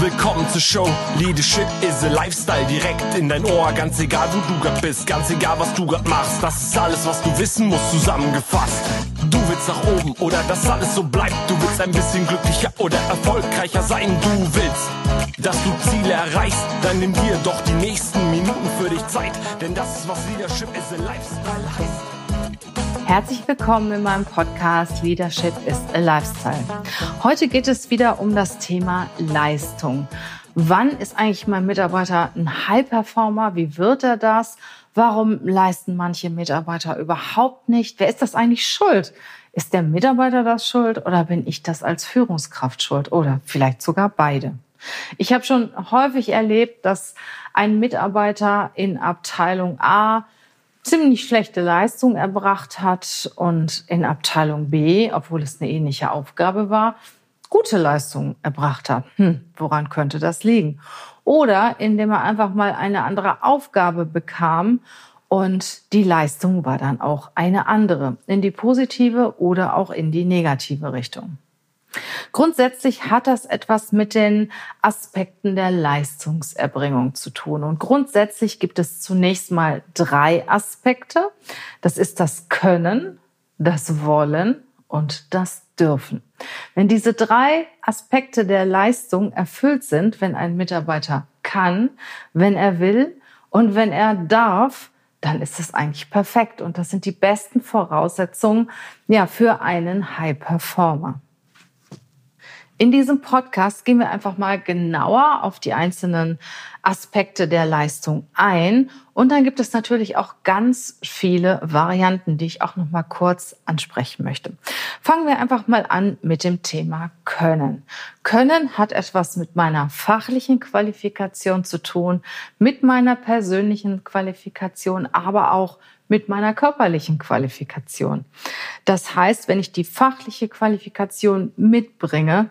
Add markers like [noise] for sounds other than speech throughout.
Willkommen zur Show. Leadership is a Lifestyle direkt in dein Ohr. Ganz egal, wo du grad bist, ganz egal, was du grad machst. Das ist alles, was du wissen musst, zusammengefasst. Du willst nach oben oder dass alles so bleibt. Du willst ein bisschen glücklicher oder erfolgreicher sein. Du willst, dass du Ziele erreichst. Dann nimm dir doch die nächsten Minuten für dich Zeit. Denn das ist, was Leadership is a Lifestyle heißt. Herzlich willkommen in meinem Podcast Leadership is a Lifestyle. Heute geht es wieder um das Thema Leistung. Wann ist eigentlich mein Mitarbeiter ein High-Performer? Wie wird er das? Warum leisten manche Mitarbeiter überhaupt nicht? Wer ist das eigentlich schuld? Ist der Mitarbeiter das schuld oder bin ich das als Führungskraft schuld? Oder vielleicht sogar beide. Ich habe schon häufig erlebt, dass ein Mitarbeiter in Abteilung A ziemlich schlechte Leistung erbracht hat und in Abteilung B, obwohl es eine ähnliche Aufgabe war, gute Leistung erbracht hat. Hm, woran könnte das liegen? Oder indem er einfach mal eine andere Aufgabe bekam und die Leistung war dann auch eine andere, in die positive oder auch in die negative Richtung. Grundsätzlich hat das etwas mit den Aspekten der Leistungserbringung zu tun. Und grundsätzlich gibt es zunächst mal drei Aspekte. Das ist das Können, das Wollen und das Dürfen. Wenn diese drei Aspekte der Leistung erfüllt sind, wenn ein Mitarbeiter kann, wenn er will und wenn er darf, dann ist es eigentlich perfekt. Und das sind die besten Voraussetzungen ja, für einen High Performer. In diesem Podcast gehen wir einfach mal genauer auf die einzelnen Aspekte der Leistung ein. Und dann gibt es natürlich auch ganz viele Varianten, die ich auch noch mal kurz ansprechen möchte. Fangen wir einfach mal an mit dem Thema Können. Können hat etwas mit meiner fachlichen Qualifikation zu tun, mit meiner persönlichen Qualifikation, aber auch mit meiner körperlichen Qualifikation. Das heißt, wenn ich die fachliche Qualifikation mitbringe,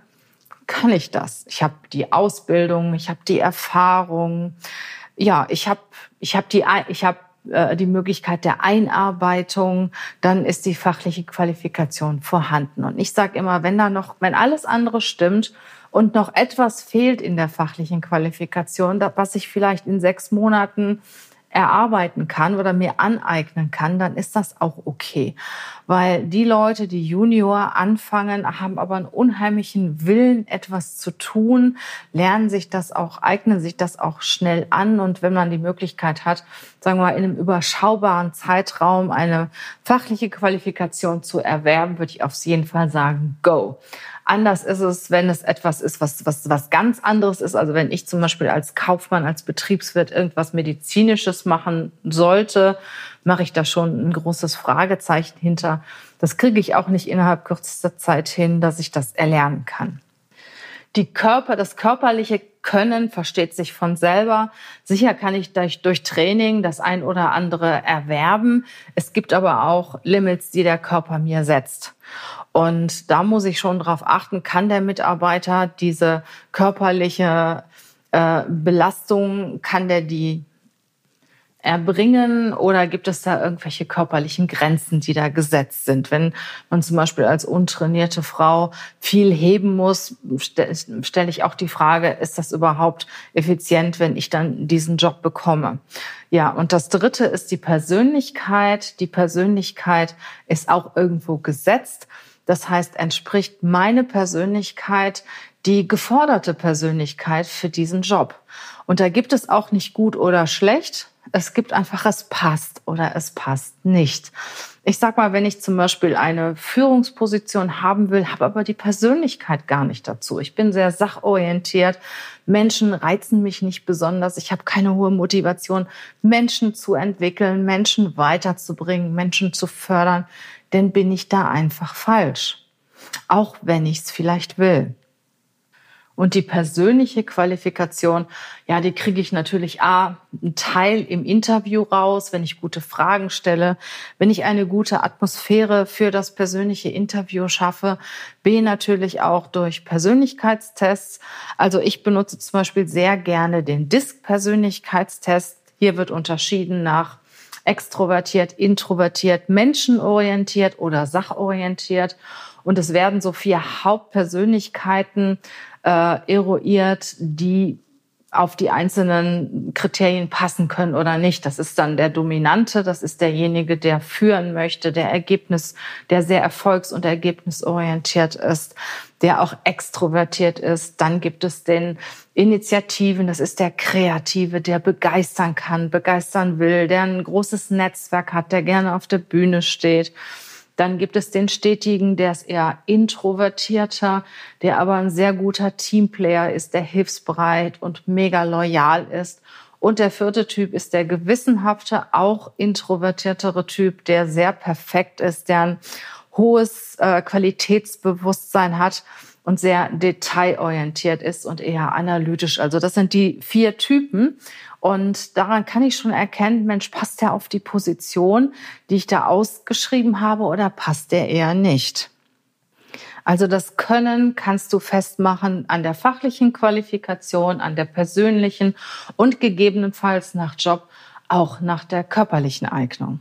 kann ich das. Ich habe die Ausbildung, ich habe die Erfahrung, ja, ich habe ich hab die ich äh, die Möglichkeit der Einarbeitung, dann ist die fachliche Qualifikation vorhanden. Und ich sage immer, wenn da noch, wenn alles andere stimmt und noch etwas fehlt in der fachlichen Qualifikation, was ich vielleicht in sechs Monaten erarbeiten kann oder mir aneignen kann, dann ist das auch okay. Weil die Leute, die Junior anfangen, haben aber einen unheimlichen Willen, etwas zu tun, lernen sich das auch, eignen sich das auch schnell an. Und wenn man die Möglichkeit hat, sagen wir mal, in einem überschaubaren Zeitraum eine fachliche Qualifikation zu erwerben, würde ich auf jeden Fall sagen, go. Anders ist es, wenn es etwas ist, was, was, was ganz anderes ist. Also wenn ich zum Beispiel als Kaufmann, als Betriebswirt irgendwas Medizinisches machen sollte, mache ich da schon ein großes Fragezeichen hinter. Das kriege ich auch nicht innerhalb kürzester Zeit hin, dass ich das erlernen kann. Die Körper, das körperliche Können versteht sich von selber. Sicher kann ich durch, durch Training das ein oder andere erwerben. Es gibt aber auch Limits, die der Körper mir setzt. Und da muss ich schon darauf achten, kann der Mitarbeiter diese körperliche äh, Belastung, kann der die erbringen oder gibt es da irgendwelche körperlichen Grenzen, die da gesetzt sind? Wenn man zum Beispiel als untrainierte Frau viel heben muss, stelle ich auch die Frage, ist das überhaupt effizient, wenn ich dann diesen Job bekomme? Ja, und das Dritte ist die Persönlichkeit. Die Persönlichkeit ist auch irgendwo gesetzt. Das heißt, entspricht meine Persönlichkeit die geforderte Persönlichkeit für diesen Job. Und da gibt es auch nicht gut oder schlecht. Es gibt einfach, es passt oder es passt nicht. Ich sag mal, wenn ich zum Beispiel eine Führungsposition haben will, habe aber die Persönlichkeit gar nicht dazu. Ich bin sehr sachorientiert. Menschen reizen mich nicht besonders. Ich habe keine hohe Motivation, Menschen zu entwickeln, Menschen weiterzubringen, Menschen zu fördern denn bin ich da einfach falsch. Auch wenn ich es vielleicht will. Und die persönliche Qualifikation, ja, die kriege ich natürlich A, einen Teil im Interview raus, wenn ich gute Fragen stelle, wenn ich eine gute Atmosphäre für das persönliche Interview schaffe. B, natürlich auch durch Persönlichkeitstests. Also ich benutze zum Beispiel sehr gerne den DISC-Persönlichkeitstest Hier wird unterschieden nach extrovertiert, introvertiert, menschenorientiert oder sachorientiert. Und es werden so vier Hauptpersönlichkeiten äh, eruiert, die auf die einzelnen Kriterien passen können oder nicht. Das ist dann der Dominante, das ist derjenige, der führen möchte, der Ergebnis, der sehr erfolgs- und ergebnisorientiert ist, der auch extrovertiert ist. Dann gibt es den Initiativen, das ist der Kreative, der begeistern kann, begeistern will, der ein großes Netzwerk hat, der gerne auf der Bühne steht. Dann gibt es den Stetigen, der ist eher introvertierter, der aber ein sehr guter Teamplayer ist, der hilfsbereit und mega loyal ist. Und der vierte Typ ist der gewissenhafte, auch introvertiertere Typ, der sehr perfekt ist, der ein hohes äh, Qualitätsbewusstsein hat und sehr detailorientiert ist und eher analytisch. Also das sind die vier Typen. Und daran kann ich schon erkennen, Mensch, passt der auf die Position, die ich da ausgeschrieben habe oder passt der eher nicht? Also das Können kannst du festmachen an der fachlichen Qualifikation, an der persönlichen und gegebenenfalls nach Job auch nach der körperlichen Eignung.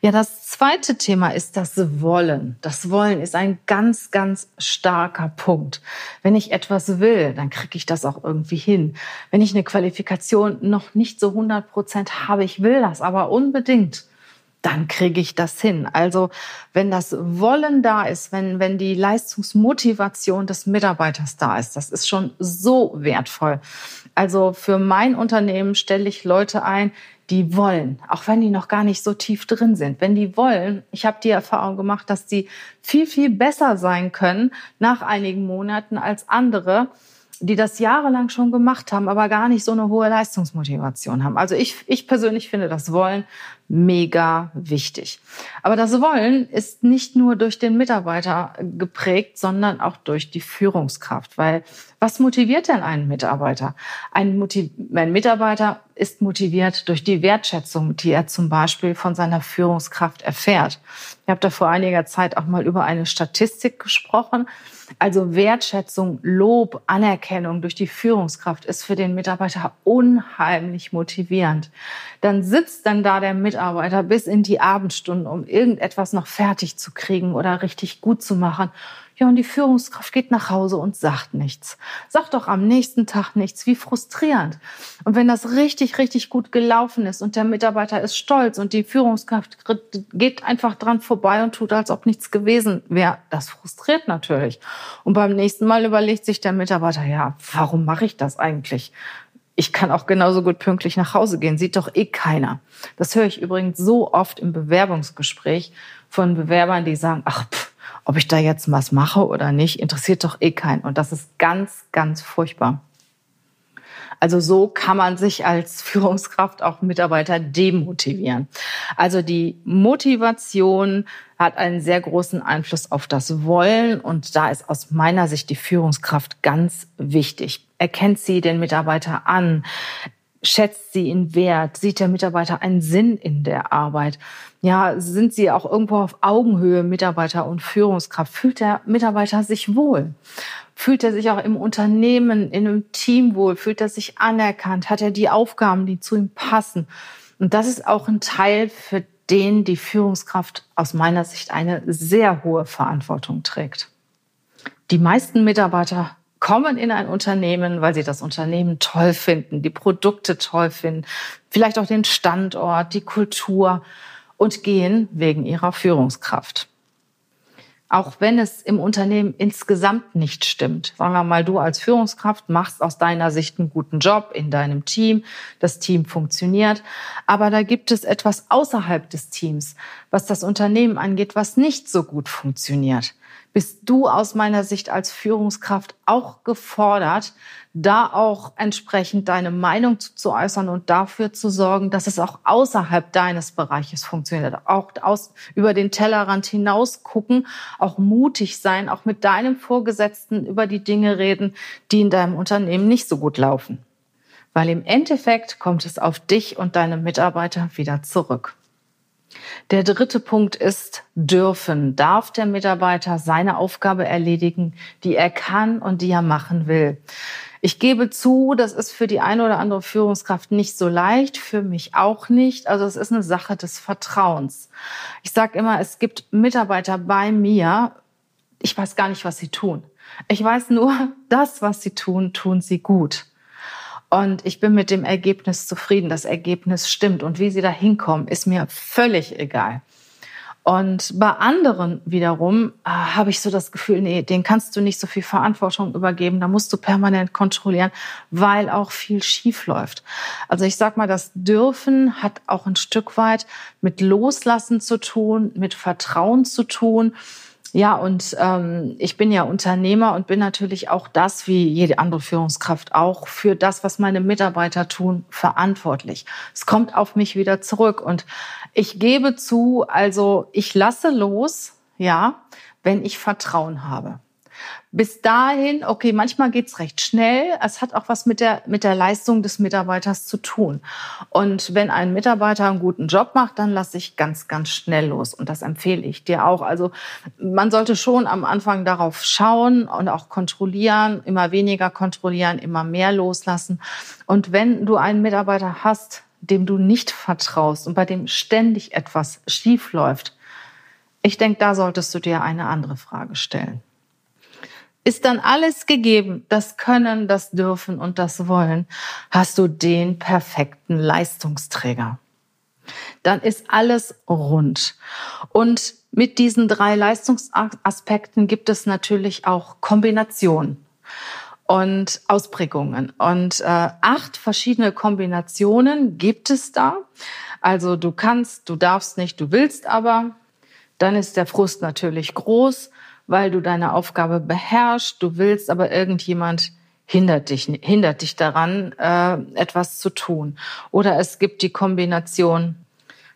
Ja, das zweite Thema ist das Wollen. Das Wollen ist ein ganz, ganz starker Punkt. Wenn ich etwas will, dann kriege ich das auch irgendwie hin. Wenn ich eine Qualifikation noch nicht so 100 Prozent habe, ich will das aber unbedingt, dann kriege ich das hin. Also wenn das Wollen da ist, wenn, wenn die Leistungsmotivation des Mitarbeiters da ist, das ist schon so wertvoll. Also für mein Unternehmen stelle ich Leute ein, die wollen, auch wenn die noch gar nicht so tief drin sind. Wenn die wollen, ich habe die Erfahrung gemacht, dass die viel, viel besser sein können nach einigen Monaten als andere, die das jahrelang schon gemacht haben, aber gar nicht so eine hohe Leistungsmotivation haben. Also ich, ich persönlich finde das Wollen mega wichtig. Aber das Wollen ist nicht nur durch den Mitarbeiter geprägt, sondern auch durch die Führungskraft. Weil was motiviert denn einen Mitarbeiter? Ein, Motiv ein Mitarbeiter ist motiviert durch die Wertschätzung, die er zum Beispiel von seiner Führungskraft erfährt. Ich habe da vor einiger Zeit auch mal über eine Statistik gesprochen. Also Wertschätzung, Lob, Anerkennung durch die Führungskraft ist für den Mitarbeiter unheimlich motivierend. Dann sitzt dann da der Mitarbeiter bis in die Abendstunden, um irgendetwas noch fertig zu kriegen oder richtig gut zu machen. Ja, und die Führungskraft geht nach Hause und sagt nichts. Sagt doch am nächsten Tag nichts. Wie frustrierend. Und wenn das richtig, richtig gut gelaufen ist und der Mitarbeiter ist stolz und die Führungskraft geht einfach dran vorbei und tut, als ob nichts gewesen wäre, das frustriert natürlich. Und beim nächsten Mal überlegt sich der Mitarbeiter, ja, warum mache ich das eigentlich? ich kann auch genauso gut pünktlich nach Hause gehen, sieht doch eh keiner. Das höre ich übrigens so oft im Bewerbungsgespräch von Bewerbern, die sagen, ach, pff, ob ich da jetzt was mache oder nicht, interessiert doch eh keinen. Und das ist ganz, ganz furchtbar. Also so kann man sich als [laughs] Führungskraft auch Mitarbeiter demotivieren. Also die Motivation hat einen sehr großen Einfluss auf das Wollen und da ist aus meiner Sicht die Führungskraft ganz wichtig. Erkennt sie den Mitarbeiter an? Schätzt sie ihn wert? Sieht der Mitarbeiter einen Sinn in der Arbeit? Ja, sind sie auch irgendwo auf Augenhöhe Mitarbeiter und Führungskraft? Fühlt der Mitarbeiter sich wohl? Fühlt er sich auch im Unternehmen, in einem Team wohl? Fühlt er sich anerkannt? Hat er die Aufgaben, die zu ihm passen? Und das ist auch ein Teil, für den die Führungskraft aus meiner Sicht eine sehr hohe Verantwortung trägt. Die meisten Mitarbeiter kommen in ein Unternehmen, weil sie das Unternehmen toll finden, die Produkte toll finden, vielleicht auch den Standort, die Kultur und gehen wegen ihrer Führungskraft. Auch wenn es im Unternehmen insgesamt nicht stimmt. Sagen wir mal, du als Führungskraft machst aus deiner Sicht einen guten Job in deinem Team. Das Team funktioniert. Aber da gibt es etwas außerhalb des Teams, was das Unternehmen angeht, was nicht so gut funktioniert bist du aus meiner Sicht als Führungskraft auch gefordert, da auch entsprechend deine Meinung zu, zu, äußern und dafür zu sorgen, dass es auch außerhalb deines Bereiches funktioniert. Auch aus, über den Tellerrand hinaus gucken, auch mutig sein, auch mit deinem Vorgesetzten über die Dinge reden, die in deinem Unternehmen nicht so gut laufen. Weil im Endeffekt kommt es auf dich und deine Mitarbeiter wieder zurück. Der dritte Punkt ist dürfen. Darf der Mitarbeiter seine Aufgabe erledigen, die er kann und die er machen will? Ich gebe zu, das ist für die eine oder andere Führungskraft nicht so leicht, für mich auch nicht. Also es ist eine Sache des Vertrauens. Ich sage immer, es gibt Mitarbeiter bei mir, ich weiß gar nicht, was sie tun. Ich weiß nur, das, was sie tun, tun sie gut. Und ich bin mit dem Ergebnis zufrieden. Das Ergebnis stimmt. Und wie sie da hinkommen, ist mir völlig egal. Und bei anderen wiederum äh, habe ich so das Gefühl, nee, den kannst du nicht so viel Verantwortung übergeben, da musst du permanent kontrollieren, weil auch viel schief läuft. Also ich sag mal, das Dürfen hat auch ein Stück weit mit Loslassen zu tun, mit Vertrauen zu tun. Ja, und ähm, ich bin ja Unternehmer und bin natürlich auch das, wie jede andere Führungskraft auch, für das, was meine Mitarbeiter tun, verantwortlich. Es kommt auf mich wieder zurück. Und ich gebe zu, also ich lasse los, ja, wenn ich Vertrauen habe. Bis dahin, okay, manchmal geht's recht schnell. Es hat auch was mit der, mit der Leistung des Mitarbeiters zu tun. Und wenn ein Mitarbeiter einen guten Job macht, dann lasse ich ganz, ganz schnell los. Und das empfehle ich dir auch. Also man sollte schon am Anfang darauf schauen und auch kontrollieren, immer weniger kontrollieren, immer mehr loslassen. Und wenn du einen Mitarbeiter hast, dem du nicht vertraust und bei dem ständig etwas schief läuft, ich denke, da solltest du dir eine andere Frage stellen. Ist dann alles gegeben, das Können, das Dürfen und das Wollen, hast du den perfekten Leistungsträger. Dann ist alles rund. Und mit diesen drei Leistungsaspekten gibt es natürlich auch Kombinationen und Ausprägungen. Und äh, acht verschiedene Kombinationen gibt es da. Also du kannst, du darfst nicht, du willst aber. Dann ist der Frust natürlich groß weil du deine Aufgabe beherrschst, du willst, aber irgendjemand hindert dich, hindert dich daran, äh, etwas zu tun. Oder es gibt die Kombination,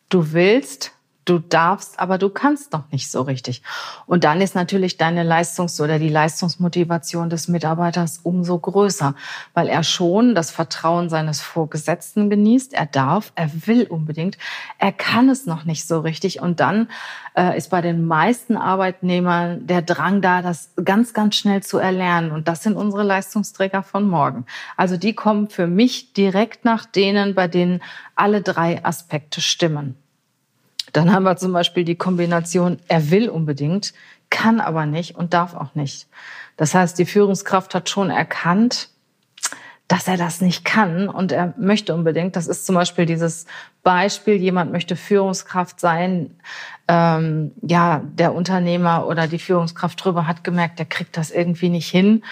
du willst, Du darfst, aber du kannst noch nicht so richtig. Und dann ist natürlich deine Leistungs- oder die Leistungsmotivation des Mitarbeiters umso größer, weil er schon das Vertrauen seines Vorgesetzten genießt. Er darf, er will unbedingt, er kann es noch nicht so richtig. Und dann äh, ist bei den meisten Arbeitnehmern der Drang da, das ganz, ganz schnell zu erlernen. Und das sind unsere Leistungsträger von morgen. Also die kommen für mich direkt nach denen, bei denen alle drei Aspekte stimmen. Dann haben wir zum Beispiel die Kombination, er will unbedingt, kann aber nicht und darf auch nicht. Das heißt, die Führungskraft hat schon erkannt, dass er das nicht kann und er möchte unbedingt. Das ist zum Beispiel dieses Beispiel, jemand möchte Führungskraft sein. Ähm, ja, der Unternehmer oder die Führungskraft drüber hat gemerkt, der kriegt das irgendwie nicht hin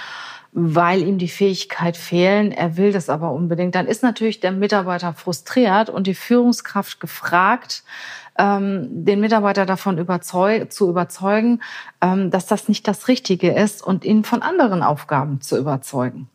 weil ihm die Fähigkeit fehlen. Er will das aber unbedingt. Dann ist natürlich der Mitarbeiter frustriert und die Führungskraft gefragt, ähm, den Mitarbeiter davon überzeug zu überzeugen, ähm, dass das nicht das Richtige ist und ihn von anderen Aufgaben zu überzeugen.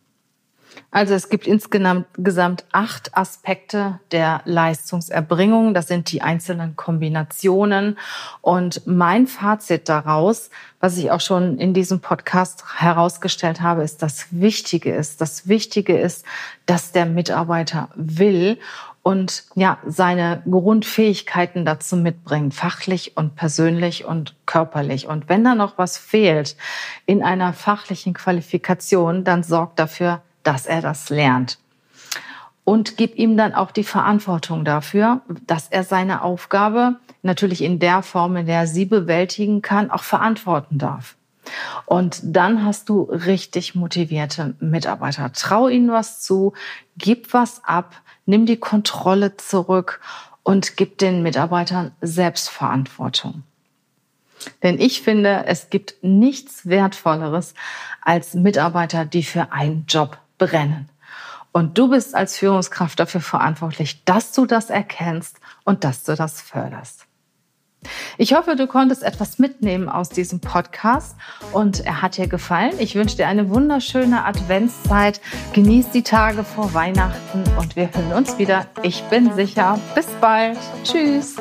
Also es gibt insgesamt acht Aspekte der Leistungserbringung. Das sind die einzelnen Kombinationen. Und mein Fazit daraus, was ich auch schon in diesem Podcast herausgestellt habe, ist, das Wichtige ist, das Wichtige ist, dass der Mitarbeiter will und ja, seine Grundfähigkeiten dazu mitbringt, fachlich und persönlich und körperlich. Und wenn da noch was fehlt in einer fachlichen Qualifikation, dann sorgt dafür, dass er das lernt. Und gib ihm dann auch die Verantwortung dafür, dass er seine Aufgabe natürlich in der Form, in der er sie bewältigen kann, auch verantworten darf. Und dann hast du richtig motivierte Mitarbeiter. Trau ihnen was zu, gib was ab, nimm die Kontrolle zurück und gib den Mitarbeitern Selbstverantwortung. Denn ich finde, es gibt nichts Wertvolleres als Mitarbeiter, die für einen Job brennen. Und du bist als Führungskraft dafür verantwortlich, dass du das erkennst und dass du das förderst. Ich hoffe, du konntest etwas mitnehmen aus diesem Podcast und er hat dir gefallen. Ich wünsche dir eine wunderschöne Adventszeit. Genieß die Tage vor Weihnachten und wir hören uns wieder. Ich bin sicher. Bis bald. Tschüss.